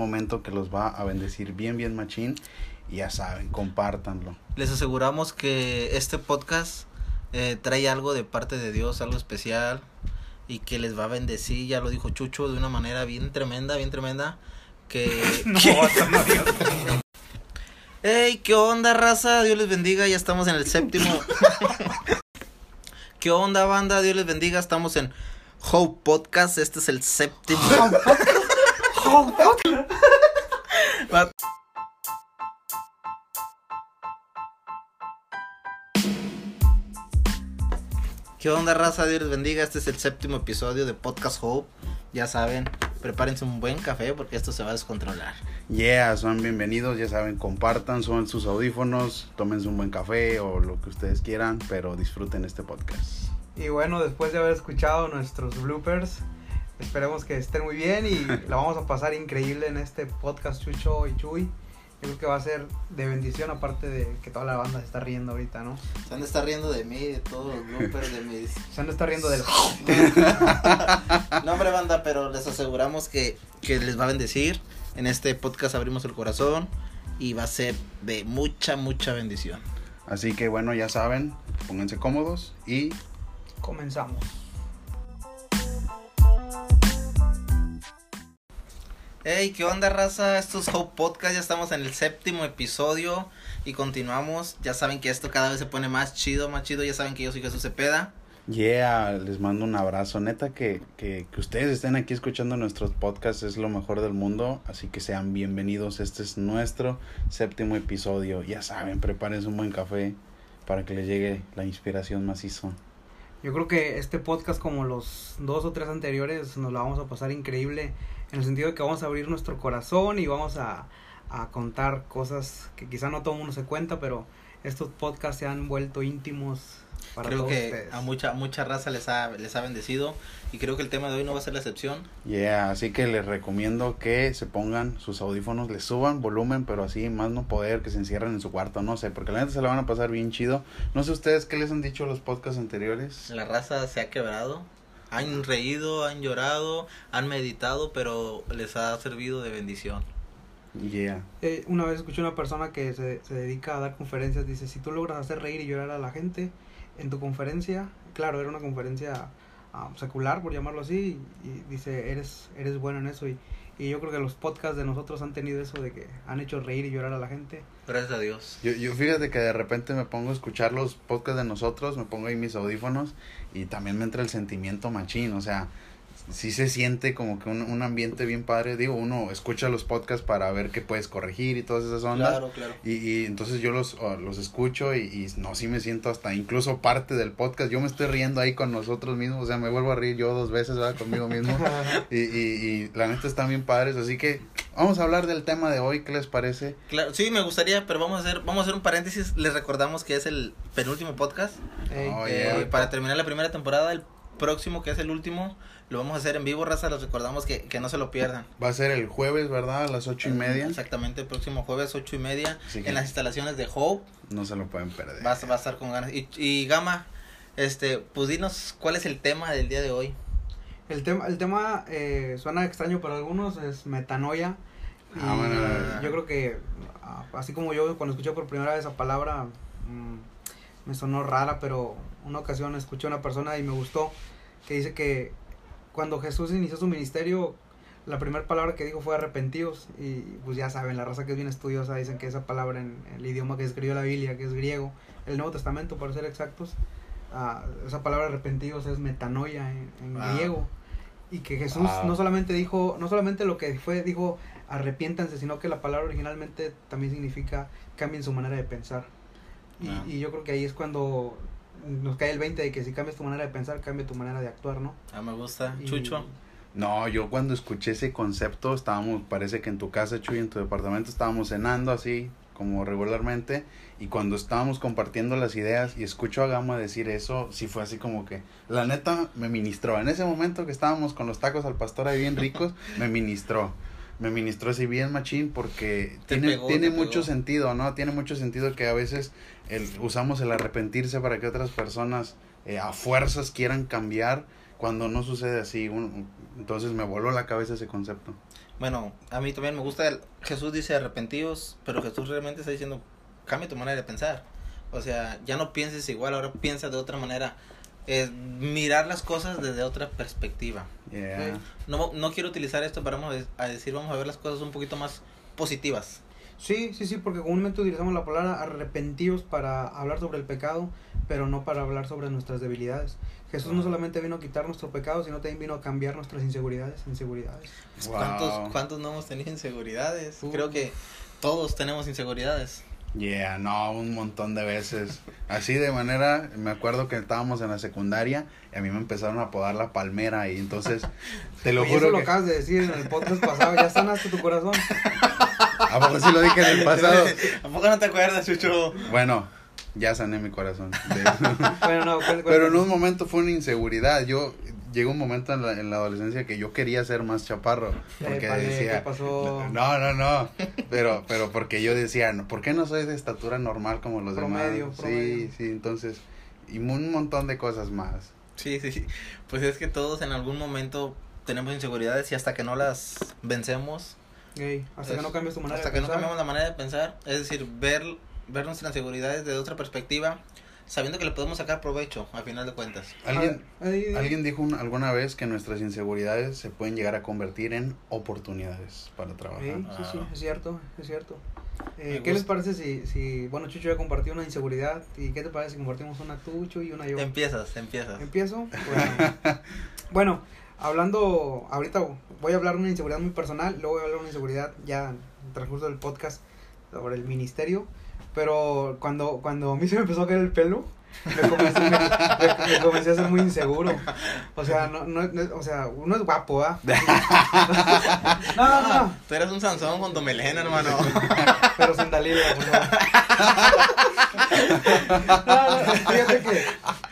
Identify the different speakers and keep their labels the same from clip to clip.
Speaker 1: momento que los va a bendecir bien, bien machín. Y ya saben, compártanlo.
Speaker 2: Les aseguramos que este podcast eh, trae algo de parte de Dios, algo especial y que les va a bendecir, ya lo dijo Chucho, de una manera bien tremenda, bien tremenda. Que. ¿Qué onda, raza? Dios les bendiga, ya estamos en el séptimo. ¿Qué onda, banda? Dios les bendiga, estamos en Hope Podcast, este es el séptimo. Va- ¿Qué onda, raza? Dios les bendiga, este es el séptimo episodio de Podcast Hope. Ya saben, prepárense un buen café porque esto se va a descontrolar.
Speaker 1: Yeah, son bienvenidos, ya saben, compartan, suban sus audífonos, tómense un buen café o lo que ustedes quieran, pero disfruten este podcast.
Speaker 3: Y bueno, después de haber escuchado nuestros bloopers, esperemos que estén muy bien y la vamos a pasar increíble en este podcast Chucho y Chuy. Yo creo que va a ser de bendición, aparte de que toda la banda se está riendo ahorita, ¿no?
Speaker 2: Se han de estar riendo de mí, de todos los bloopers de mis...
Speaker 3: Se han de estar riendo del...
Speaker 2: No, hombre, banda, pero les aseguramos que, que les va a bendecir. En este podcast abrimos el corazón y va a ser de mucha, mucha bendición.
Speaker 1: Así que bueno, ya saben, pónganse cómodos y
Speaker 3: Comenzamos.
Speaker 2: Hey, ¿qué onda, raza? Esto es Hope Podcast, ya estamos en el séptimo episodio y continuamos. Ya saben que esto cada vez se pone más chido, más chido. Ya saben que yo soy Jesús Cepeda.
Speaker 1: yeah, les mando un abrazo. Neta que, que, que ustedes estén aquí escuchando nuestros podcasts es lo mejor del mundo, así que sean bienvenidos. Este es nuestro séptimo episodio. Ya saben, prepárense un buen café para que les llegue la inspiración macizo.
Speaker 3: Yo creo que este podcast, como los dos o tres anteriores, nos la vamos a pasar increíble en el sentido de que vamos a abrir nuestro corazón y vamos a, a contar cosas que quizá no todo el mundo se cuenta, pero estos podcasts se han vuelto íntimos para
Speaker 2: creo
Speaker 3: todos
Speaker 2: que
Speaker 3: ustedes.
Speaker 2: a mucha, mucha raza les ha, les ha bendecido y creo que el tema de hoy no va a ser la excepción.
Speaker 1: Yeah, así que les recomiendo que se pongan sus audífonos, les suban volumen, pero así más no poder, que se encierren en su cuarto, no sé, porque la neta se la van a pasar bien chido. No sé ustedes qué les han dicho los podcasts anteriores.
Speaker 2: La raza se ha quebrado. Han reído, han llorado, han meditado, pero les ha servido de bendición.
Speaker 1: Yeah.
Speaker 3: Eh, una vez escuché una persona que se, se dedica a dar conferencias, dice, si tú logras hacer reír y llorar a la gente en tu conferencia, claro, era una conferencia ah, secular, por llamarlo así, y, y dice, eres, eres bueno en eso, y, y yo creo que los podcasts de nosotros han tenido eso de que han hecho reír y llorar a la gente.
Speaker 2: Gracias a Dios.
Speaker 1: Yo, yo fíjate que de repente me pongo a escuchar los podcasts de nosotros, me pongo ahí mis audífonos y también me entra el sentimiento machín, o sea, sí se siente como que un, un ambiente bien padre. Digo, uno escucha los podcasts para ver qué puedes corregir y todas esas ondas.
Speaker 2: Claro, claro.
Speaker 1: Y, y entonces yo los, oh, los escucho y, y no, sí me siento hasta incluso parte del podcast. Yo me estoy riendo ahí con nosotros mismos, o sea, me vuelvo a reír yo dos veces, ¿verdad? Conmigo mismo. Y, y, y la neta están bien padres, así que vamos a hablar del tema de hoy, ¿qué les parece?
Speaker 2: Claro, sí, me gustaría, pero vamos a hacer, vamos a hacer un paréntesis. Les recordamos que es el penúltimo podcast.
Speaker 1: Oh,
Speaker 2: Eh,
Speaker 1: yeah.
Speaker 2: para terminar la primera temporada, el próximo, que es el último, lo vamos a hacer en vivo, raza. Les recordamos que, que no se lo pierdan.
Speaker 1: Va a ser el jueves, ¿verdad? A las ocho y media.
Speaker 2: Exactamente, el próximo jueves, ocho y media, en las instalaciones de Hope.
Speaker 1: no se lo pueden perder.
Speaker 2: Va, a- va a estar con ganas. Y, y Gama, este, pues dinos cuál es el tema del día de hoy.
Speaker 3: El tema, el tema eh, suena extraño para algunos, es metanoia. Y
Speaker 1: Ah, bueno.
Speaker 3: yo creo que, ah, así como yo cuando escuché por primera vez esa palabra, mm, me sonó rara, pero una ocasión escuché a una persona y me gustó, que dice que cuando Jesús inició su ministerio, la primera palabra que dijo fue arrepentidos. Y pues ya saben, la raza que es bien estudiosa dicen que esa palabra en el idioma que escribió la Biblia, que es griego, el Nuevo Testamento, para ser exactos, ah, esa palabra arrepentidos es metanoia en, en
Speaker 2: Wow.
Speaker 3: griego. Y que Jesús
Speaker 1: Wow.
Speaker 3: no solamente dijo, no solamente lo que fue, dijo arrepiéntanse, sino que la palabra originalmente también significa cambien su manera de pensar. Y,
Speaker 2: Ah.
Speaker 3: y yo creo que ahí es cuando nos cae el 20 de que si cambias tu manera de pensar, cambia tu manera de actuar, ¿no?
Speaker 2: Ah, me gusta.
Speaker 3: Y-
Speaker 2: Chucho.
Speaker 1: No, yo cuando escuché ese concepto, estábamos, parece que en tu casa, Chuy, en tu departamento, estábamos cenando así, como regularmente, y cuando estábamos compartiendo las ideas y escucho a Gama decir eso, sí fue así como que, la neta, me ministró. En ese momento que estábamos con los tacos al pastor ahí bien ricos, me ministró. Me ministró así bien machín porque
Speaker 2: Te
Speaker 1: tiene,
Speaker 2: pegó,
Speaker 1: tiene mucho
Speaker 2: pegó.
Speaker 1: sentido, ¿no? Tiene mucho sentido que a veces el, usamos el arrepentirse para que otras personas eh, a fuerzas quieran cambiar cuando no sucede así. Un- entonces me voló la cabeza ese concepto.
Speaker 2: Bueno, a mí también me gusta, el, Jesús dice arrepentidos, pero Jesús realmente está diciendo, cambia tu manera de pensar. O sea, ya no pienses igual, ahora piensa de otra manera. Es mirar las cosas desde otra perspectiva.
Speaker 1: Yeah.
Speaker 2: No, no quiero utilizar esto para vamos a decir, vamos a ver las cosas un poquito más positivas.
Speaker 3: Sí, sí, sí, porque comúnmente utilizamos la palabra arrepentidos para hablar sobre el pecado, pero no para hablar sobre nuestras debilidades. Jesús no solamente vino a quitar nuestro pecado, sino también vino a cambiar nuestras inseguridades, inseguridades.
Speaker 1: Wow.
Speaker 2: ¿Cuántos, ¿Cuántos no hemos tenido inseguridades?
Speaker 3: Uh.
Speaker 2: Creo que todos tenemos inseguridades.
Speaker 1: Yeah, no, un montón de veces. Así de manera, me acuerdo que estábamos en la secundaria y a mí me empezaron a apodar la palmera y entonces, te lo
Speaker 3: Oye, eso
Speaker 1: juro
Speaker 3: lo acabas de decir en el podcast pasado, ya sanaste tu corazón.
Speaker 1: ¿A poco sí lo dije en el pasado?
Speaker 2: ¿A poco no te acuerdas, Chucho?
Speaker 1: Bueno, ya sané mi corazón. De-
Speaker 3: Bueno, no.
Speaker 1: Pero en un momento fue una inseguridad. Yo llegó un momento en la, en la adolescencia que yo quería ser más chaparro. Porque
Speaker 3: Épale,
Speaker 1: decía.
Speaker 3: ¿qué pasó?
Speaker 1: No, no, no. Pero, pero porque yo decía, no, ¿por qué no soy de estatura normal como los
Speaker 3: Promedio,
Speaker 1: demás?
Speaker 3: promedio.
Speaker 1: Sí, sí, entonces. Y un montón de cosas más.
Speaker 2: Sí, sí, sí. Pues es que todos en algún momento tenemos inseguridades y hasta que no las vencemos,
Speaker 3: Ey, hasta que
Speaker 2: Es-
Speaker 3: no cambies tu manera
Speaker 2: hasta
Speaker 3: de
Speaker 2: que no cambiamos la manera de pensar, es decir, ver, ver nuestras inseguridades desde otra perspectiva, sabiendo que le podemos sacar provecho, a final de cuentas.
Speaker 1: Alguien, alguien dijo un- alguna vez que nuestras inseguridades se pueden llegar a convertir en oportunidades para trabajar.
Speaker 3: sí, sí,
Speaker 2: Ah.
Speaker 3: es cierto, es cierto. Eh, ¿Qué les parece si, si, bueno, Chucho ya compartió una inseguridad, y qué te parece si compartimos una tú, Chucho, y una yo?
Speaker 2: Empiezas, empiezas.
Speaker 3: ¿Empiezo? Bueno, bueno, hablando, ahorita voy a hablar de una inseguridad muy personal, luego voy a hablar de una inseguridad ya en el transcurso del podcast sobre el ministerio, pero cuando, cuando a mí se me empezó a caer el pelo, me comencé, me- me- me comencé a ser muy inseguro. O sea, no, no, no- o sea, uno es guapo, ¿ah? No, no, no, no,
Speaker 2: Tú eres un Sansón con tu melena, hermano.
Speaker 3: pero sin Dalila, por favor. No, no, fíjate que,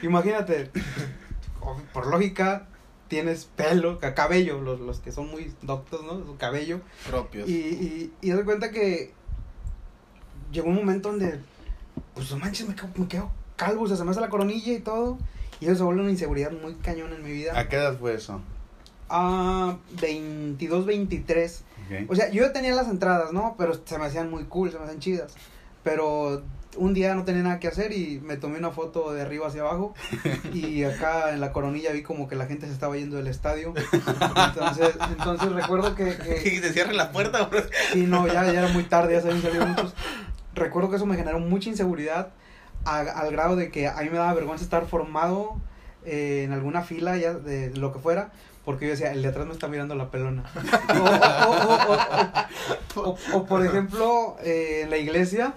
Speaker 3: imagínate, por lógica, tienes pelo, ca- cabello, los, los que son muy doctos, ¿no? Su cabello.
Speaker 2: Propios.
Speaker 3: Y, y, y das cuenta que llegó un momento donde, pues no manches, me quedo, me quedo calvo, o sea, se me hace la coronilla y todo. Y eso se vuelve una inseguridad muy cañón en mi vida.
Speaker 1: ¿A qué edad fue eso?
Speaker 3: Ah, 22, 23.
Speaker 1: Ok.
Speaker 3: O sea, yo ya tenía las entradas, ¿no? Pero se me hacían muy cool, se me hacían chidas. Pero un día no tenía nada que hacer y me tomé una foto de arriba hacia abajo. Y acá en la coronilla vi como que la gente se estaba yendo del estadio. Entonces, entonces recuerdo que, que
Speaker 2: Y te cierran la puerta, bro.
Speaker 3: sí, no, ya, ya era muy tarde, ya se habían salido muchos. Recuerdo que eso me generó mucha inseguridad a- al grado de que a mí me daba vergüenza estar formado eh, en alguna fila ya de lo que fuera. Porque yo decía, el de atrás me está mirando la pelona. O, por ejemplo, eh, en la iglesia,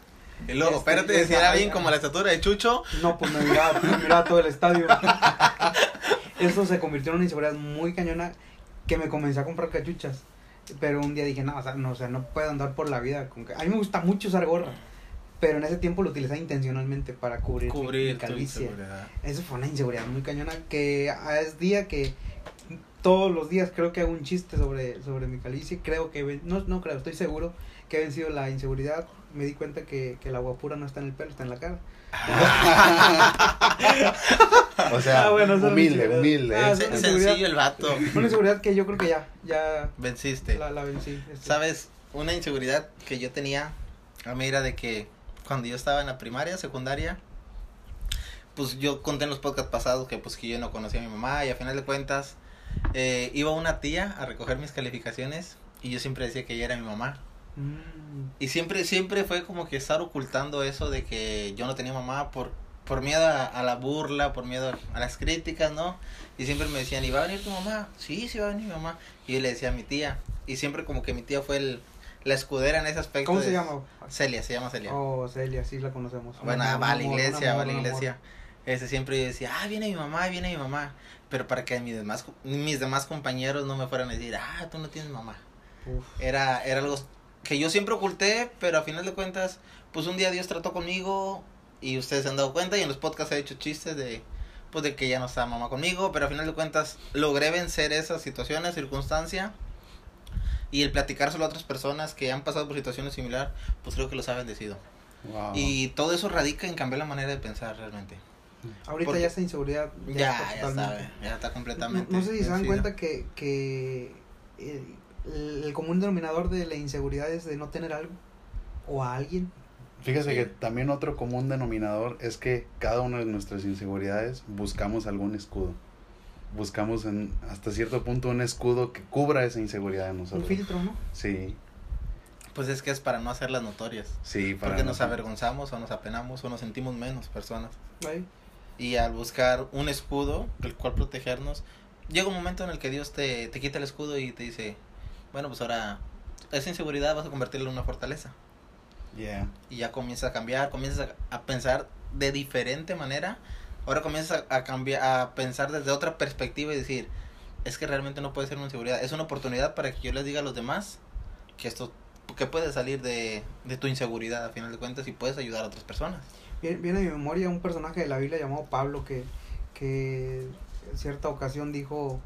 Speaker 2: Y luego,
Speaker 3: Este,
Speaker 2: espérate,
Speaker 3: esa-
Speaker 2: decir a alguien como la estatura de Chucho.
Speaker 3: no, pues me miraba, me miraba todo el estadio. Eso se convirtió en una inseguridad muy cañona que me comencé a comprar cachuchas. Pero un día dije, no, o sea, no, o sea, no puedo andar por la vida con que... A mí me gusta mucho usar gorra. Pero en ese tiempo lo utilizaba intencionalmente para cubrir, mi- calvicie. Eso fue una inseguridad muy cañona que a- es día que todos los días creo que hago un chiste sobre, sobre mi calvicie. Creo que, no, no creo, estoy seguro que he vencido la inseguridad. Me di cuenta que, que la guapura no está en el pelo, está en la cara.
Speaker 1: O sea,
Speaker 3: Ah, bueno, es
Speaker 1: humilde, humilde.
Speaker 3: Ah, inseguridad.
Speaker 2: Sencillo el vato.
Speaker 3: Una inseguridad que yo creo que ya, ya
Speaker 2: Venciste.
Speaker 3: la, la vencí. este.
Speaker 2: ¿Sabes? Una inseguridad que yo tenía a mí era de que cuando yo estaba en la primaria, secundaria, pues yo conté en los podcasts pasados que pues que yo no conocía a mi mamá y a final de cuentas eh, iba una tía a recoger mis calificaciones y yo siempre decía que ella era mi mamá.
Speaker 3: Mm,
Speaker 2: Y siempre, siempre fue como que estar ocultando eso de que yo no tenía mamá por, por miedo a, a la burla, por miedo a las críticas, ¿no? Y siempre me decían, ¿y va a venir tu mamá? Sí, sí va a venir mi mamá. Y yo le decía a mi tía. Y siempre como que mi tía fue el, la escudera en ese aspecto.
Speaker 3: ¿Cómo
Speaker 2: de-
Speaker 3: se llama?
Speaker 2: Celia, se llama Celia.
Speaker 3: Oh, Celia, sí la conocemos.
Speaker 2: bueno,
Speaker 3: amor,
Speaker 2: va a la iglesia, va a la iglesia. Ese siempre yo decía, ah, viene mi mamá, viene mi mamá. Pero para que mis demás, mis demás compañeros no me fueran a decir, ah, tú no tienes mamá.
Speaker 3: Uf.
Speaker 2: Era, era algo que yo siempre oculté, pero a final de cuentas, pues un día Dios trató conmigo y ustedes se han dado cuenta y en los podcasts he hecho chistes de, pues de que ya no está mamá conmigo, pero a final de cuentas logré vencer esas situaciones, circunstancia y el platicárselo a otras personas que han pasado por situaciones similares, pues creo que los ha bendecido.
Speaker 1: Wow.
Speaker 2: Y todo eso radica en cambiar la manera de pensar realmente.
Speaker 3: Ahorita
Speaker 2: Porque-
Speaker 3: ya esta inseguridad
Speaker 2: Ya,
Speaker 3: está
Speaker 2: ya,
Speaker 3: totalmente.
Speaker 2: sabe, ya está completamente.
Speaker 3: No, no sé si se dan cuenta que, que el, el común denominador de la inseguridad es de no tener algo o a alguien.
Speaker 1: Fíjese
Speaker 2: Sí.
Speaker 1: que también otro común denominador es que cada una de nuestras inseguridades buscamos algún escudo. Buscamos en, hasta cierto punto un escudo que cubra esa inseguridad de
Speaker 3: Un
Speaker 1: nosotros.
Speaker 3: filtro, ¿no?
Speaker 1: Sí,
Speaker 2: Pues es que es para no hacerlas notorias.
Speaker 1: sí, para
Speaker 2: Porque nos
Speaker 1: no-
Speaker 2: avergonzamos o nos apenamos o nos sentimos menos personas. Y al buscar un escudo, el cual protegernos, llega un momento en el que Dios te, te quita el escudo y te dice, bueno, pues ahora esa inseguridad vas a convertirla en una fortaleza.
Speaker 1: Yeah.
Speaker 2: Y ya comienzas a cambiar, comienzas a, a pensar de diferente manera. Ahora comienzas a, a cambiar, a pensar desde otra perspectiva y decir, es que realmente no puede ser una inseguridad. Es una oportunidad para que yo les diga a los demás que esto que puedes salir de, de tu inseguridad a final de cuentas y puedes ayudar a otras personas.
Speaker 3: Viene, a mi memoria un personaje de la Biblia llamado Pablo que, que en cierta ocasión dijo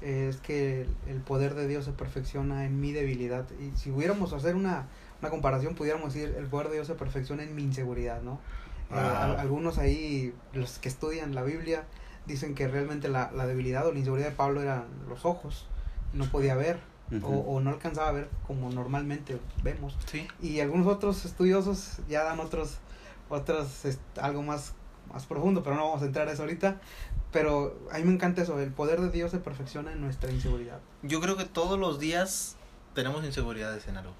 Speaker 3: eh, es que el poder de Dios se perfecciona en mi debilidad. Y si hubiéramos hacer una, una comparación, pudiéramos decir el poder de Dios se perfecciona en mi inseguridad, ¿no? Eh,
Speaker 1: Wow.
Speaker 3: al- algunos ahí, los que estudian la Biblia, dicen que realmente la, la debilidad o la inseguridad de Pablo eran los ojos. No podía ver
Speaker 1: Ujú.
Speaker 3: o, o no alcanzaba a ver como normalmente vemos
Speaker 2: Sí.
Speaker 3: y algunos otros estudiosos ya dan otros otros algo más más profundo pero no vamos a entrar a eso ahorita pero a mí me encanta eso el poder de Dios se perfecciona en nuestra inseguridad
Speaker 2: Yo creo que todos los días tenemos inseguridades en algo.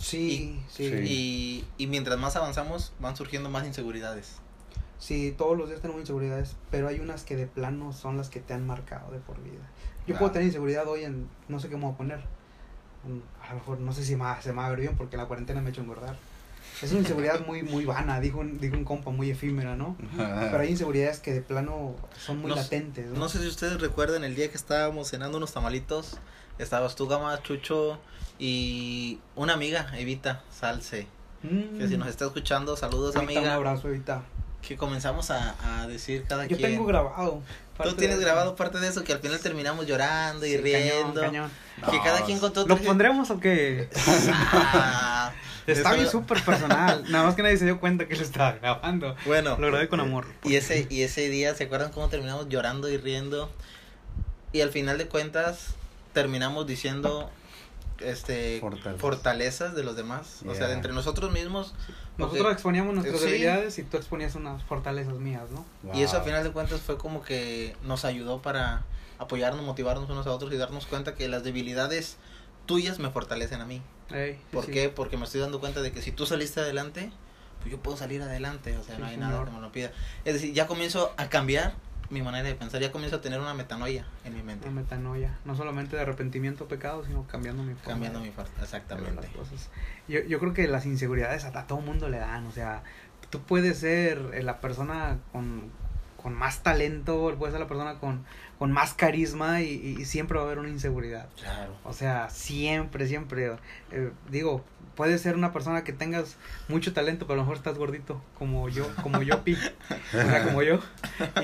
Speaker 3: Sí sí sí,
Speaker 2: Y, y mientras más avanzamos, van surgiendo más inseguridades.
Speaker 3: todos los días tenemos inseguridades pero hay unas que de plano son las que te han marcado de por vida yo
Speaker 1: Claro.
Speaker 3: puedo tener inseguridad hoy en no sé qué me voy a poner Mm, a lo mejor no sé si va- se me va a ver bien porque la cuarentena me ha hecho engordar es una inseguridad muy muy vana dijo un, dijo un compa muy efímera no Pero hay inseguridades que de plano son muy
Speaker 2: No
Speaker 3: latentes, ¿no?
Speaker 2: No sé si ustedes recuerdan el día que estábamos cenando unos tamalitos. Estabas tú, Gama, Chucho y una amiga, Evita Salce.
Speaker 3: Mm.
Speaker 2: Que si nos está escuchando, saludos,
Speaker 3: Evita, Un
Speaker 2: amiga.
Speaker 3: abrazo, Evita.
Speaker 2: Que comenzamos a, a decir cada
Speaker 3: Yo
Speaker 2: quien.
Speaker 3: tengo grabado.
Speaker 2: Tú tienes
Speaker 3: de-
Speaker 2: grabado parte de eso que al final terminamos llorando y
Speaker 3: Sí,
Speaker 2: riendo.
Speaker 3: cañón, cañón.
Speaker 2: Que
Speaker 1: No,
Speaker 2: cada quien contó
Speaker 3: ¿Lo pondremos o qué?
Speaker 2: Ah,
Speaker 3: Está bien súper personal. Nada más que nadie se dio cuenta que lo estaba grabando.
Speaker 2: Bueno,
Speaker 3: Lo grabé con amor.
Speaker 2: Y ese, y ese día, ¿se acuerdan cómo terminamos llorando y riendo? Y al final de cuentas, terminamos diciendo este
Speaker 1: Fortalezas.
Speaker 2: fortalezas de los demás. O sea, entre nosotros mismos.
Speaker 3: Nosotros exponíamos nuestras
Speaker 2: Sí.
Speaker 3: debilidades y tú exponías unas fortalezas mías, ¿no?
Speaker 2: Y eso
Speaker 1: Wow.
Speaker 2: final de cuentas fue como que nos ayudó para apoyarnos, motivarnos unos a otros y darnos cuenta que las debilidades tuyas me fortalecen a mí. ¿Por
Speaker 3: sí.
Speaker 2: qué? Porque me estoy dando cuenta de que si tú saliste adelante, pues yo puedo salir adelante. O sea,
Speaker 3: Sí,
Speaker 2: no hay
Speaker 3: señor.
Speaker 2: nada que me lo pida. Es decir, ya comienzo a cambiar mi manera de pensar, ya comienzo a tener una metanoia en mi mente.
Speaker 3: Una metanoia. No solamente de arrepentimiento pecado, sino cambiando mi forma.
Speaker 2: Cambiando
Speaker 3: de-
Speaker 2: mi
Speaker 3: ver
Speaker 2: exactamente.
Speaker 3: las cosas. Yo, yo creo que las inseguridades a, a todo mundo le dan, o sea, tú puedes ser eh, la persona con, con más talento, puedes ser la persona con, con más carisma y, y- y siempre va a haber una inseguridad.
Speaker 2: Claro.
Speaker 3: O sea, siempre, siempre. eh, digo, puedes ser una persona que tengas mucho talento, pero a lo mejor estás gordito, como yo, como yo, Pi. O sea, como yo.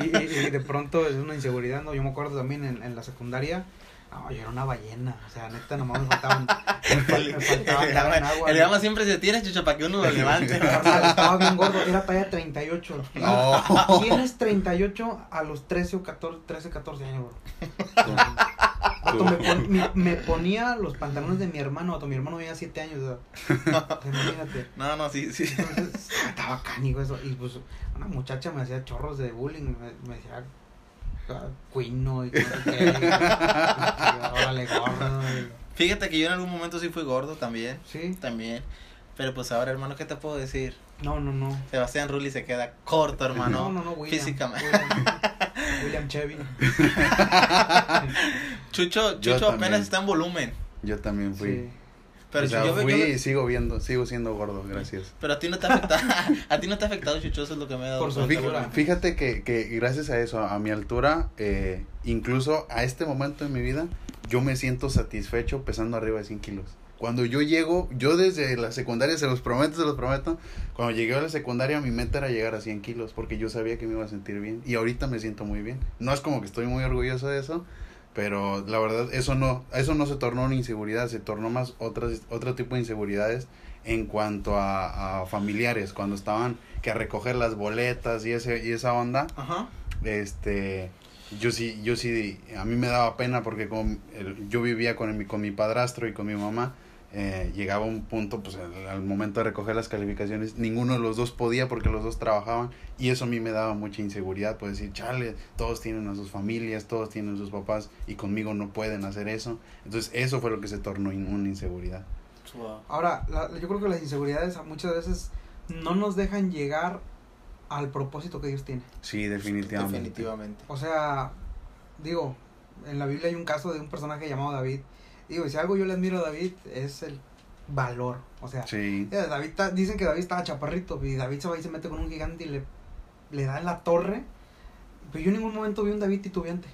Speaker 3: Y, y- y de pronto es una inseguridad, ¿no? Yo me acuerdo también en, en la secundaria. No, yo era una ballena, o sea, neta, nomás me faltaban, me fal- me
Speaker 2: El
Speaker 3: agua.
Speaker 2: el gama siempre se tiene, chucho, para que uno lo levante.
Speaker 3: Carnal, estaba bien gordo, era talla 38.
Speaker 1: No.
Speaker 3: Tienes 38 a los 13 o 14, 13, 14 años, bro. Vato, me, pon- me- me ponía los pantalones de mi hermano, vato, mi hermano tenía 7 años, o sea, imagínate.
Speaker 2: No, no, sí, sí.
Speaker 3: Entonces, estaba cánico eso, y pues una muchacha me hacía chorros de bullying, me, me decía cuino y órale gordo,
Speaker 2: Fíjate que yo en algún momento sí fui gordo también,
Speaker 3: sí,
Speaker 2: también. Pero pues ahora, hermano, ¿qué te puedo decir?
Speaker 3: no, no, no.
Speaker 2: Sebastián Rulli se queda corto, hermano.
Speaker 3: No, no, no, William.
Speaker 2: Físicamente.
Speaker 3: William, William Chevy.
Speaker 2: Chucho, Chucho apenas
Speaker 1: también.
Speaker 2: está en volumen.
Speaker 1: Yo también fui.
Speaker 3: Sí.
Speaker 2: Pero
Speaker 1: o sea,
Speaker 2: yo
Speaker 1: fui
Speaker 2: yo
Speaker 1: y sigo viendo, sigo siendo gordo, gracias.
Speaker 2: Pero a ti no te ha afectado, a ti no te ha afectado, Chucho, eso es lo que me ha dado
Speaker 3: Por su
Speaker 2: hermano.
Speaker 1: Fíjate que, que gracias a eso, a mi altura, eh, incluso a este momento de mi vida, yo me siento satisfecho pesando arriba de 100 kilos. Cuando yo llego, yo desde la secundaria, se los prometo, se los prometo, cuando llegué a la secundaria mi meta era llegar a 100 kilos porque yo sabía que me iba a sentir bien y ahorita me siento muy bien. No es como que estoy muy orgulloso de eso, pero la verdad eso no, eso no se tornó una inseguridad, se tornó más otras, otro tipo de inseguridades en cuanto a, a familiares, cuando estaban que a recoger las boletas y, ese, y esa onda,
Speaker 2: Ajá.
Speaker 1: este yo sí, yo sí, a mí me daba pena porque como el- yo vivía con mi, con mi padrastro y con mi mamá, eh, llegaba un punto, pues al, al momento de recoger las calificaciones, ninguno de los dos podía porque los dos trabajaban y eso a mí me daba mucha inseguridad, pues decir, chale, todos tienen a sus familias, todos tienen a sus papás y conmigo no pueden hacer eso. Entonces eso fue lo que se tornó en una inseguridad.
Speaker 3: Ahora, la- yo creo que las inseguridades a muchas veces no nos dejan llegar al propósito que Dios tiene.
Speaker 1: Sí, definitivamente.
Speaker 2: Definitivamente.
Speaker 3: O sea, digo, en la Biblia hay un caso de un personaje llamado David. Digo, y si algo yo le admiro a David es el valor. O sea,
Speaker 1: Sí,
Speaker 3: David ta- dicen que David estaba chaparrito y David se va y se mete con un gigante y le, le da en la torre. Pero yo en ningún momento vi un David titubeante.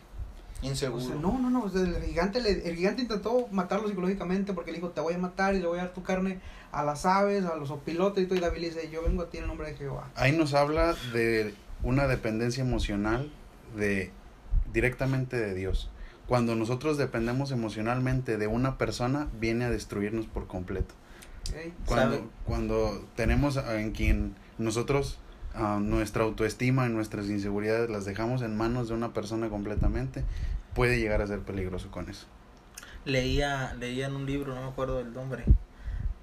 Speaker 3: O
Speaker 2: Inseguro.
Speaker 3: sea, no, no, no. o sea, el, gigante le- el gigante intentó matarlo psicológicamente porque le dijo, te voy a matar y le voy a dar tu carne a las aves, a los opilotes y todo. Y David le dice, yo vengo a ti en el nombre de Jehová.
Speaker 1: ahí nos habla de una dependencia emocional de directamente de Dios. Cuando nosotros dependemos emocionalmente de una persona, viene a destruirnos por completo. Cuando,
Speaker 2: ¿Sabe?
Speaker 1: cuando tenemos en quien nosotros nuestra autoestima y nuestras inseguridades las dejamos en manos de una persona completamente, puede llegar a ser peligroso con eso.
Speaker 2: Leía, leía en un libro, no me acuerdo del nombre.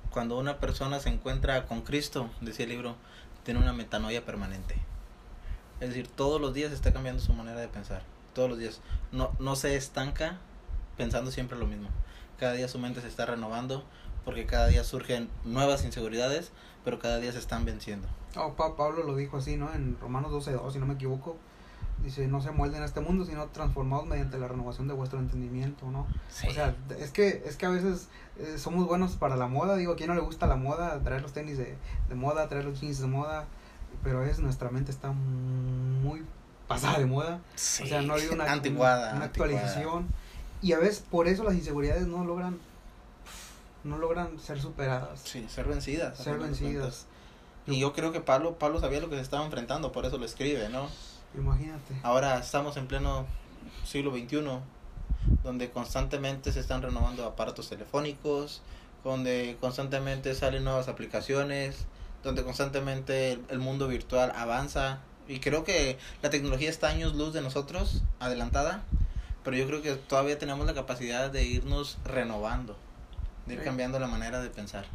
Speaker 2: Cuando una persona se encuentra con Cristo, decía el libro, tiene una metanoia permanente. Es decir, todos los días está cambiando su manera de pensar. Todos los días. No, no se estanca pensando siempre lo mismo. Cada día su mente se está renovando porque cada día surgen nuevas inseguridades, pero cada día se están venciendo.
Speaker 3: Oh, Pa- Pablo lo dijo así, ¿no? En Romanos 12.2, si no me equivoco. Dice, no se muelden a este mundo, sino transformados mediante la renovación de vuestro entendimiento, ¿no? O sea, es que, es que a veces eh, somos buenos para la moda. Digo, ¿a quién no le gusta la moda? Traer los tenis de, de moda, traer los jeans de moda. Pero a veces nuestra mente está muy pasada de moda.
Speaker 2: Sí.
Speaker 3: O sea, no ha habido una,
Speaker 2: Antiguada,
Speaker 3: una
Speaker 2: anticuada.
Speaker 3: actualización. Y a veces por eso las inseguridades no logran no logran ser superadas.
Speaker 2: Sí, ser vencidas.
Speaker 3: Ser vencidas.
Speaker 2: Y yo creo que Pablo, Pablo sabía lo que se estaba enfrentando, por eso lo escribe, ¿no?
Speaker 3: Imagínate.
Speaker 2: Ahora estamos en pleno siglo XXI, donde constantemente se están renovando aparatos telefónicos, donde constantemente salen nuevas aplicaciones, donde constantemente el, el mundo virtual avanza. Y creo que la tecnología está años luz de nosotros, adelantada, pero yo creo que todavía tenemos la capacidad de irnos renovando, de ir
Speaker 3: Sí.
Speaker 2: cambiando la manera de pensar.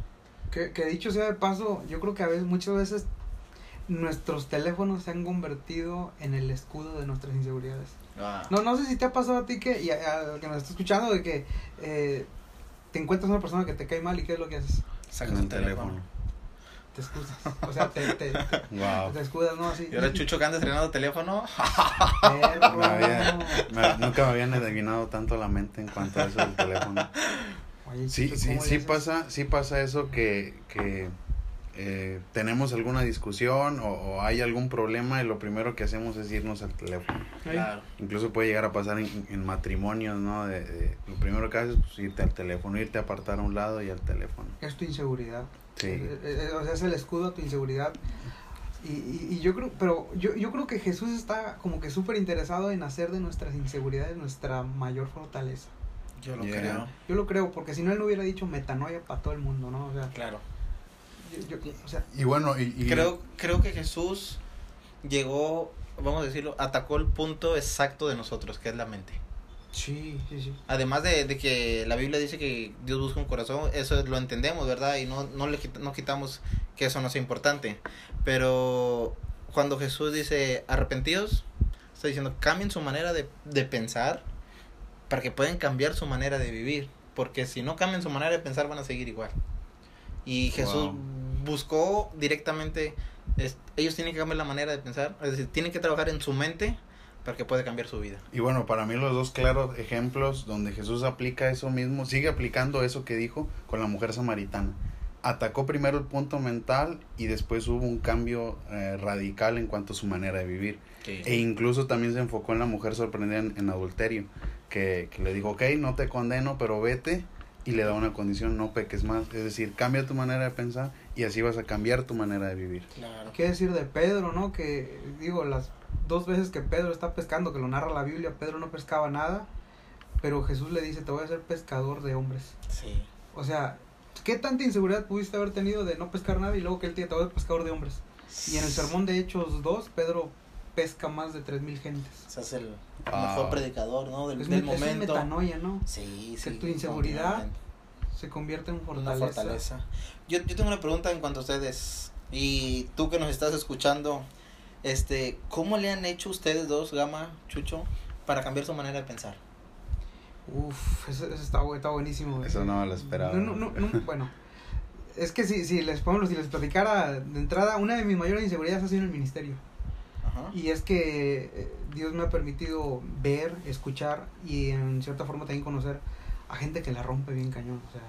Speaker 3: Que, que dicho sea de paso, yo creo que a veces, muchas veces nuestros teléfonos se han convertido en el escudo de nuestras inseguridades.
Speaker 2: Ah,
Speaker 3: No, no sé si te ha pasado a ti que, y a- al que nos está escuchando, de que eh, te encuentras una persona que te cae mal y qué es lo que haces.
Speaker 2: sacas el teléfono.
Speaker 3: Te excusas. O sea, te, te, te,
Speaker 1: Wow.
Speaker 3: te escudas, ¿no? Así.
Speaker 2: Y ahora Chucho que anda estrenando teléfono.
Speaker 3: Perro.
Speaker 1: Me había- me- nunca me habían adivinado tanto la mente en cuanto a eso del teléfono.
Speaker 3: Oye,
Speaker 1: Sí,
Speaker 3: Chucho,
Speaker 1: sí,
Speaker 3: ¿cómo le
Speaker 1: sí pasa, sí pasa eso que, que eh, tenemos alguna discusión o, o hay algún problema y lo primero que hacemos es irnos al teléfono.
Speaker 2: Claro.
Speaker 1: Incluso puede llegar a pasar en, en matrimonios, ¿no? De, de- lo primero que haces es pues, irte al teléfono, irte a apartar a un lado y al teléfono.
Speaker 3: Es tu inseguridad.
Speaker 1: Sí.
Speaker 3: Eh, eh, o sea, es el escudo a tu inseguridad. Y, y, y yo creo, pero yo, yo creo que Jesús está como que súper interesado en hacer de nuestras inseguridades nuestra mayor fortaleza.
Speaker 2: Yo lo
Speaker 1: Yeah.
Speaker 2: creo.
Speaker 3: Yo lo creo, porque si no él no hubiera dicho metanoia para todo el mundo, ¿no? O sea,
Speaker 2: Claro.
Speaker 3: Yo, yo- o sea,
Speaker 1: Y bueno, y, y-
Speaker 2: Creo, creo que Jesús llegó, vamos a decirlo, atacó el punto exacto de nosotros, que es la mente.
Speaker 3: sí, sí, sí.
Speaker 2: Además de, de que la Biblia dice que Dios busca un corazón, eso lo entendemos, ¿verdad? Y no, no le no quitamos que eso no sea importante. Pero cuando Jesús dice arrepentidos, está diciendo cambien su manera de, de pensar para que puedan cambiar su manera de vivir. Porque si no cambian su manera de pensar van a seguir igual. Y Jesús
Speaker 1: Wow.
Speaker 2: buscó directamente, es- ellos tienen que cambiar la manera de pensar, es decir, tienen que trabajar en su mente para que pueda cambiar su vida.
Speaker 1: Y bueno, para mí los dos claros ejemplos donde Jesús aplica eso mismo, sigue aplicando eso que dijo con la mujer samaritana. Atacó primero el punto mental y después hubo un cambio eh, radical en cuanto a su manera de vivir. E incluso también se enfocó en la mujer sorprendida en, en adulterio, que, que le dijo, ok, no te condeno, pero vete, y le da una condición, no peques más. Es decir, cambia tu manera de pensar y así vas a cambiar tu manera de vivir.
Speaker 2: Claro.
Speaker 3: ¿Qué decir de Pedro, no? Que, digo, las dos veces que Pedro está pescando, que lo narra la Biblia, Pedro no pescaba nada, pero Jesús le dice, te voy a hacer pescador de hombres.
Speaker 2: Sí.
Speaker 3: O sea, ¿qué tanta inseguridad pudiste haber tenido de no pescar nada y luego que él te te voy a ser pescador de hombres? Y en el sermón de Hechos 2, Pedro pesca más de 3.000 gentes.
Speaker 2: Se hace el
Speaker 1: Wow.
Speaker 2: mejor predicador, ¿no? Del,
Speaker 3: Es,
Speaker 2: del
Speaker 3: es
Speaker 2: momento.
Speaker 3: metanoia, ¿no?
Speaker 2: Sí,
Speaker 3: Que
Speaker 2: sí.
Speaker 3: tu inseguridad. Se convierte en
Speaker 2: Una
Speaker 3: fortaleza.
Speaker 2: fortaleza. Yo, yo tengo una pregunta en cuanto a ustedes. Y tú que nos estás escuchando, este, ¿cómo le han hecho ustedes dos, Gama, Chucho, para cambiar su manera de pensar?
Speaker 3: Uf, eso, eso está, está buenísimo.
Speaker 1: Eso no lo esperaba.
Speaker 3: No, no, no, no, bueno, es que si, si les pongo, si les platicara de entrada, una de mis mayores inseguridades ha sido en el ministerio.
Speaker 2: Ajá.
Speaker 3: Y es que eh, Dios me ha permitido ver, escuchar y en cierta forma también conocer a gente que la rompe bien cañón. O sea,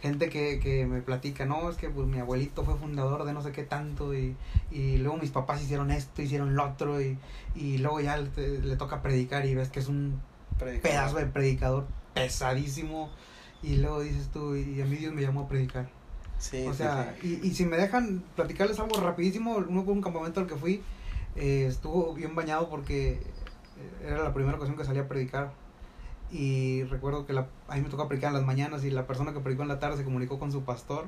Speaker 3: gente que, que me platica, no, es que pues, mi abuelito fue fundador de no sé qué tanto y, y luego mis papás hicieron esto, hicieron lo otro y, y luego ya le, le toca predicar y ves que es un
Speaker 2: Predicador.
Speaker 3: pedazo de predicador pesadísimo y luego dices tú, y a mí Dios me llamó a predicar.
Speaker 2: Sí,
Speaker 3: O
Speaker 2: sí,
Speaker 3: sea,
Speaker 2: sí.
Speaker 3: y, y si me dejan platicarles algo rapidísimo, uno fue un campamento al que fui, eh, estuvo bien bañado porque eh, era la primera ocasión que salía a predicar. Y recuerdo que la, a mí me tocó predicar en las mañanas y la persona que predicó en la tarde se comunicó con su pastor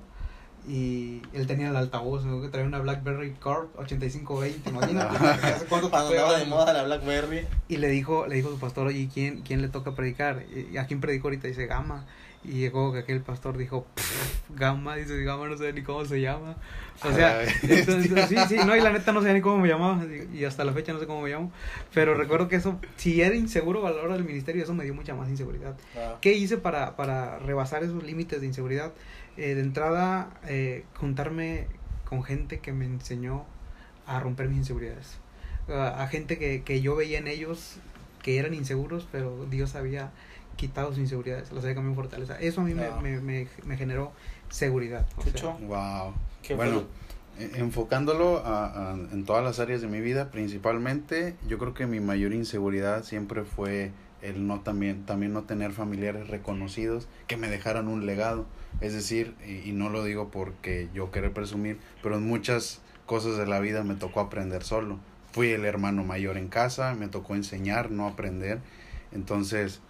Speaker 3: y él tenía el altavoz, me que traía una BlackBerry Corp 8520, imagínate, hace cuánto
Speaker 2: Cuando
Speaker 3: estoy
Speaker 2: andaba de moda la Blackberry.
Speaker 3: Y le dijo, le dijo a su pastor, ¿y quién, quién le toca predicar? ¿Y a quién predicó ahorita? Dice, Gama. Y llegó que aquel pastor dijo, "Pff, Gama, dice, Gama no sé ni cómo se llama. O sea, entonces, sí, sí, no, y la neta no sé ni cómo me llamaba, y hasta la fecha no sé cómo me llamo. Pero recuerdo que eso, si era inseguro a la hora del ministerio, eso me dio mucha más inseguridad.
Speaker 2: Ah,
Speaker 3: ¿Qué hice para, para rebasar esos límites de inseguridad? Eh, de entrada, eh, juntarme con gente que me enseñó a romper mis inseguridades. A, a gente que, que yo veía en ellos que eran inseguros, pero Dios había quitado sus inseguridades, las había cambiado en fortaleza. Eso a mí me-
Speaker 2: Ah.
Speaker 3: me, me, me generó seguridad. o sea,
Speaker 1: Wow.
Speaker 2: ¿qué
Speaker 1: Bueno,
Speaker 2: fue?
Speaker 1: eh, enfocándolo a- a- en todas las áreas de mi vida, principalmente, yo creo que mi mayor inseguridad siempre fue el no también, también no tener familiares reconocidos que me dejaran un legado. Es decir, y, y no lo digo porque yo querer presumir, pero en muchas cosas de la vida me tocó aprender solo. Fui el hermano mayor en casa, me tocó enseñar, no aprender. Entonces,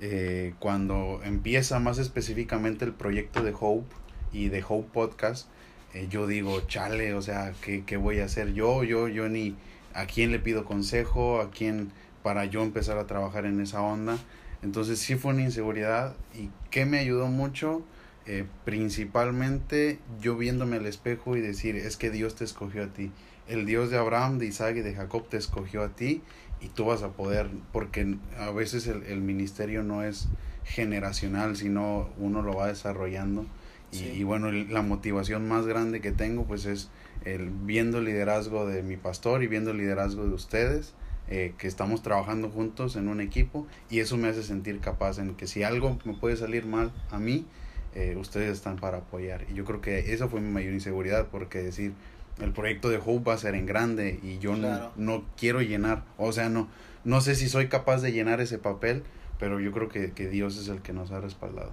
Speaker 1: eh, cuando empieza más específicamente el proyecto de Hope y de Hope Podcast, eh, yo digo, chale, o sea, ¿qué, ¿qué voy a hacer yo? Yo, yo ni a quién le pido consejo, a quién para yo empezar a trabajar en esa onda. Entonces sí fue una inseguridad y que me ayudó mucho, Eh, principalmente yo viéndome al espejo y decir, es que Dios te escogió a ti. El Dios de Abraham, de Isaac y de Jacob te escogió a ti y tú vas a poder, porque a veces el, el ministerio no es generacional, sino uno lo va desarrollando. Y,
Speaker 2: Sí.
Speaker 1: y bueno, la motivación más grande que tengo pues es el viendo el liderazgo de mi pastor y viendo el liderazgo de ustedes, eh, que estamos trabajando juntos en un equipo y eso me hace sentir capaz en que si algo me puede salir mal a mí, eh, ustedes están para apoyar. Y yo creo que esa fue mi mayor inseguridad porque decir, el proyecto de Hope va a ser en grande y yo no-
Speaker 2: Claro.
Speaker 1: no, quiero llenar, o sea, no, no sé si soy capaz de llenar ese papel, pero yo creo que, que Dios es el que nos ha respaldado.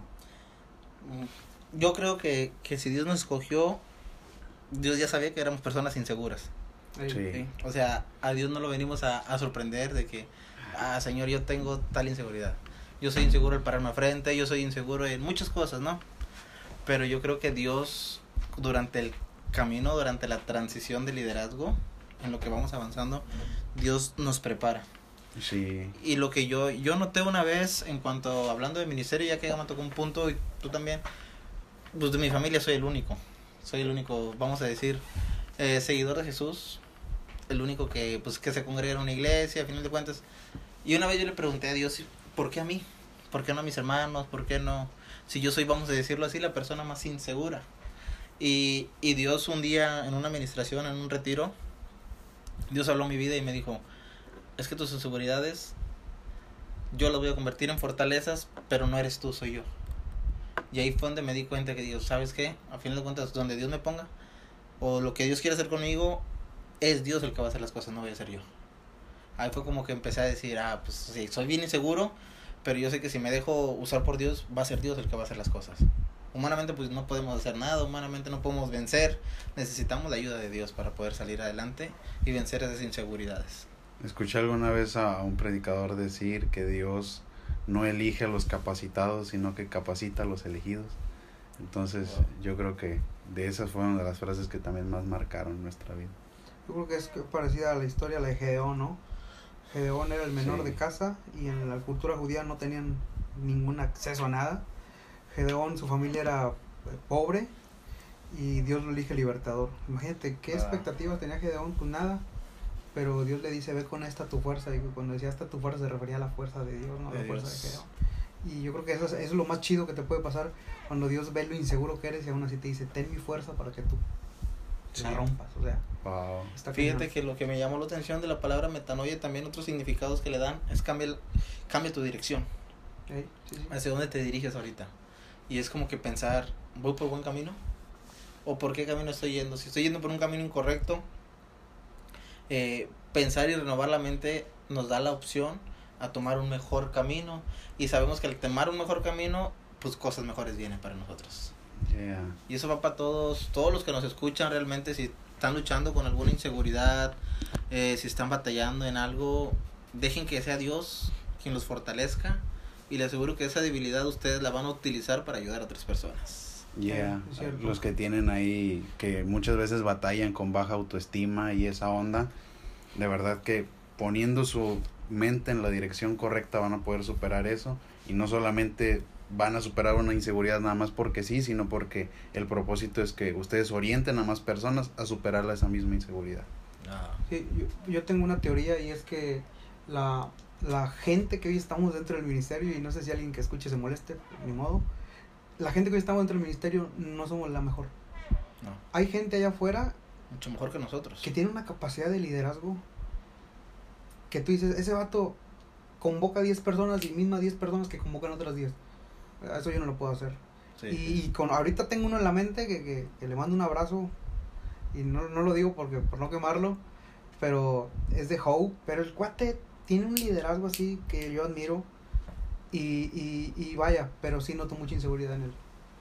Speaker 2: Mm, Yo creo que, que si Dios nos escogió, Dios ya sabía que éramos personas inseguras.
Speaker 1: Sí.
Speaker 2: ¿sí? O sea, a Dios no lo venimos a, a sorprender de que, ah, Señor, yo tengo tal inseguridad. Yo soy inseguro al pararme a frente, yo soy inseguro en muchas cosas, ¿no? Pero yo creo que Dios, durante el camino, durante la transición de liderazgo, en lo que vamos avanzando, Dios nos prepara.
Speaker 1: Sí,
Speaker 2: Y lo que yo, yo noté una vez en cuanto hablando de ministerio, ya que ya me tocó un punto y tú también, pues de mi familia soy el único. Soy el único, vamos a decir, eh, seguidor de Jesús. El único que, pues, que se congrega en una iglesia, a final de cuentas. Y una vez yo le pregunté a Dios, ¿por qué a mí? ¿Por qué no a mis hermanos? ¿Por qué no? Si yo soy, vamos a decirlo así, la persona más insegura. Y, y Dios un día en una administración, en un retiro, Dios habló mi vida y me dijo, es que tus inseguridades yo las voy a convertir en fortalezas, pero no eres tú, soy yo. Y ahí fue donde me di cuenta que Dios, ¿sabes qué? A fin de cuentas, donde Dios me ponga, o lo que Dios quiere hacer conmigo, es Dios el que va a hacer las cosas, no voy a ser yo. Ahí fue como que empecé a decir, ah, pues sí, soy bien inseguro, pero yo sé que si me dejo usar por Dios, va a ser Dios el que va a hacer las cosas. Humanamente pues no podemos hacer nada, humanamente no podemos vencer, necesitamos la ayuda de Dios para poder salir adelante y vencer esas inseguridades.
Speaker 1: Escuché alguna vez a un predicador decir que Dios no elige a los capacitados, sino que capacita a los elegidos. Entonces,
Speaker 2: Wow.
Speaker 1: yo creo que de esas fueron de las frases que también más marcaron nuestra vida.
Speaker 3: Yo creo que es parecida a la historia de Gedeón, ¿no? Gedeón era el menor
Speaker 1: Sí.
Speaker 3: de casa y en la cultura judía no tenían ningún acceso a nada. Gedeón, su familia era eh, pobre y Dios lo elige libertador. Imagínate qué
Speaker 1: Ah.
Speaker 3: expectativas tenía Gedeón, pues nada. Pero Dios le dice, ve con esta tu fuerza. Y cuando decía esta tu fuerza se refería a la fuerza de Dios, no a la fuerza de Gedeón. Y yo creo que eso es, eso es lo más chido que te puede pasar cuando Dios ve lo inseguro que eres y aún así te dice, ten mi fuerza para que tú la
Speaker 2: Sí.
Speaker 3: rompas. O sea,
Speaker 1: Wow.
Speaker 3: está
Speaker 2: Fíjate que lo que me llamó la atención de la palabra metanoia, también otros significados que le dan, es cambia, cambia tu dirección,
Speaker 3: Ey, sí, sí.
Speaker 2: hacia dónde te diriges ahorita. Y es como que pensar, ¿voy por buen camino? ¿O por qué camino estoy yendo? Si estoy yendo por un camino incorrecto, eh, pensar y renovar la mente nos da la opción a tomar un mejor camino. Y sabemos que al tomar un mejor camino, pues cosas mejores vienen para nosotros.
Speaker 1: Yeah.
Speaker 2: Y eso va para todos, todos los que nos escuchan realmente, si están luchando con alguna inseguridad, eh, si están batallando en algo, dejen que sea Dios quien los fortalezca y les aseguro que esa debilidad ustedes la van a utilizar para ayudar a otras personas.
Speaker 1: Yeah,
Speaker 3: es cierto.
Speaker 1: los que tienen ahí, que muchas veces batallan con baja autoestima y esa onda, de verdad que poniendo su mente en la dirección correcta van a poder superar eso y no solamente van a superar una inseguridad nada más porque sí, sino porque el propósito es que ustedes orienten a más personas a superar esa misma inseguridad.
Speaker 3: Sí, yo, yo tengo una teoría y es que la, la gente que hoy estamos dentro del ministerio, y no sé si alguien que escuche se moleste, ni modo, la gente que hoy estamos dentro del ministerio no somos la mejor.
Speaker 2: No,
Speaker 3: Hay gente allá afuera
Speaker 2: mucho mejor que nosotros.
Speaker 3: que tiene una capacidad de liderazgo que tú dices, ese vato convoca 10 personas y mismas 10 personas que convocan otras 10. Eso yo no lo puedo hacer.
Speaker 2: Sí.
Speaker 3: Y, y con ahorita tengo uno en la mente que, que, que le mando un abrazo y no, no lo digo porque por no quemarlo, pero es de Hope, pero el cuate tiene un liderazgo así que yo admiro y, y, y vaya, pero sí noto mucha inseguridad en él.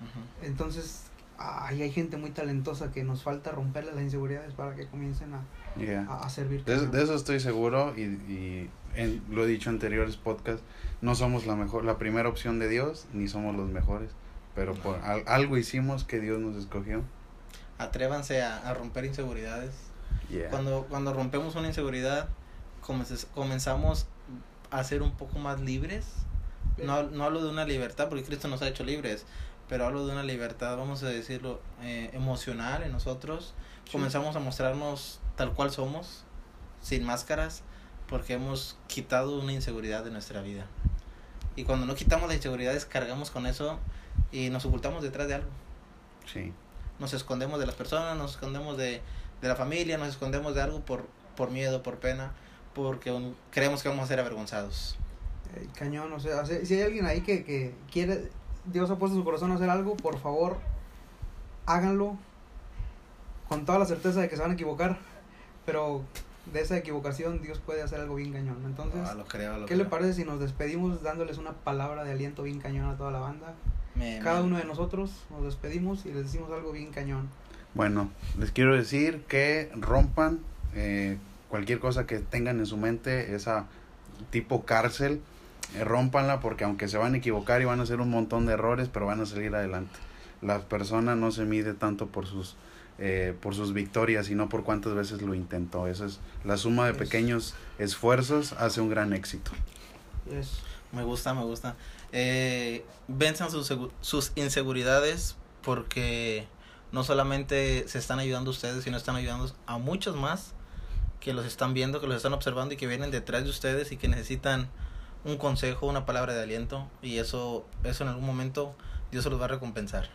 Speaker 2: Ujú.
Speaker 3: Entonces, ay, hay gente muy talentosa que nos falta romperle las inseguridades para que comiencen a,
Speaker 1: Yeah.
Speaker 3: a, a servir.
Speaker 1: De, eso- de eso estoy seguro y, y en- lo he dicho en anteriores podcasts, no somos la mejor, la primera opción de Dios, ni somos los mejores, pero por al- algo hicimos que Dios nos escogió.
Speaker 2: Atrévanse a, a romper inseguridades.
Speaker 1: Yeah.
Speaker 2: Cuando, cuando rompemos una inseguridad, comenzamos a ser un poco más libres. No, no hablo de una libertad, porque Cristo nos ha hecho libres, pero hablo de una libertad, vamos a decirlo, eh, emocional en nosotros.
Speaker 3: Sí.
Speaker 2: Comenzamos a mostrarnos tal cual somos, sin máscaras, porque hemos quitado una inseguridad de nuestra vida. Y cuando no quitamos las inseguridades, cargamos con eso y nos ocultamos detrás de algo
Speaker 1: Sí.
Speaker 2: nos escondemos de las personas, nos escondemos de, de la familia, nos escondemos de algo por, por miedo, por pena, porque creemos que vamos a ser avergonzados.
Speaker 3: Eh, cañón, o sea, si hay alguien ahí que, que quiere, Dios ha puesto en su corazón a hacer algo, por favor, háganlo con toda la certeza de que se van a equivocar, pero de esa equivocación Dios puede hacer algo bien cañón. Entonces,
Speaker 2: Ah, lo creo, lo
Speaker 3: ¿qué le parece si nos despedimos dándoles una palabra de aliento bien cañón a toda la banda?
Speaker 2: Me-
Speaker 3: Cada
Speaker 2: me-
Speaker 3: uno de nosotros nos despedimos y les decimos algo bien cañón.
Speaker 1: Bueno, les quiero decir que rompan eh, cualquier cosa que tengan en su mente, esa tipo cárcel, eh, rompanla porque aunque se van a equivocar y van a hacer un montón de errores, pero van a salir adelante. La persona no se mide tanto por sus eh, por sus victorias, sino por cuántas veces lo intentó. Esa es la suma de pequeños esfuerzos hace un gran éxito.
Speaker 2: Me gusta, me gusta. Eh, venzan sus, sus inseguridades porque no solamente se están ayudando ustedes, sino están ayudando a muchos más que los están viendo, que los están observando y que vienen detrás de ustedes y que necesitan un consejo, una palabra de aliento y eso, eso en algún momento Dios se los va a recompensar.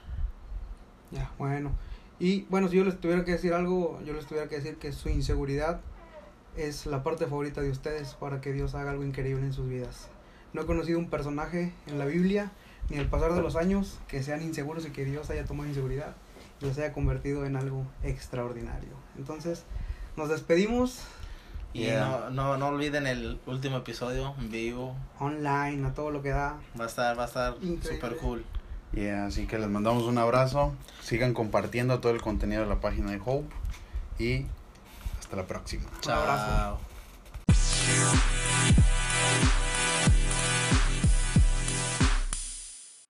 Speaker 3: Ya, bueno. Y bueno, si yo les tuviera que decir algo, yo les tuviera que decir que su inseguridad es la parte favorita de ustedes para que Dios haga algo increíble en sus vidas. No he conocido un personaje en la Biblia ni al pasar de los años que sean inseguros y que Dios haya tomado inseguridad y los haya convertido en algo extraordinario. Entonces, nos despedimos
Speaker 2: Y
Speaker 1: Yeah.
Speaker 2: no, no, no olviden el último episodio en vivo.
Speaker 3: online a todo lo que da.
Speaker 2: Va a estar, va a estar super cool.
Speaker 1: Yeah, así que les mandamos un abrazo. Sigan compartiendo todo el contenido de la página de Hope. Y hasta la próxima.
Speaker 3: Un abrazo.
Speaker 2: Chao.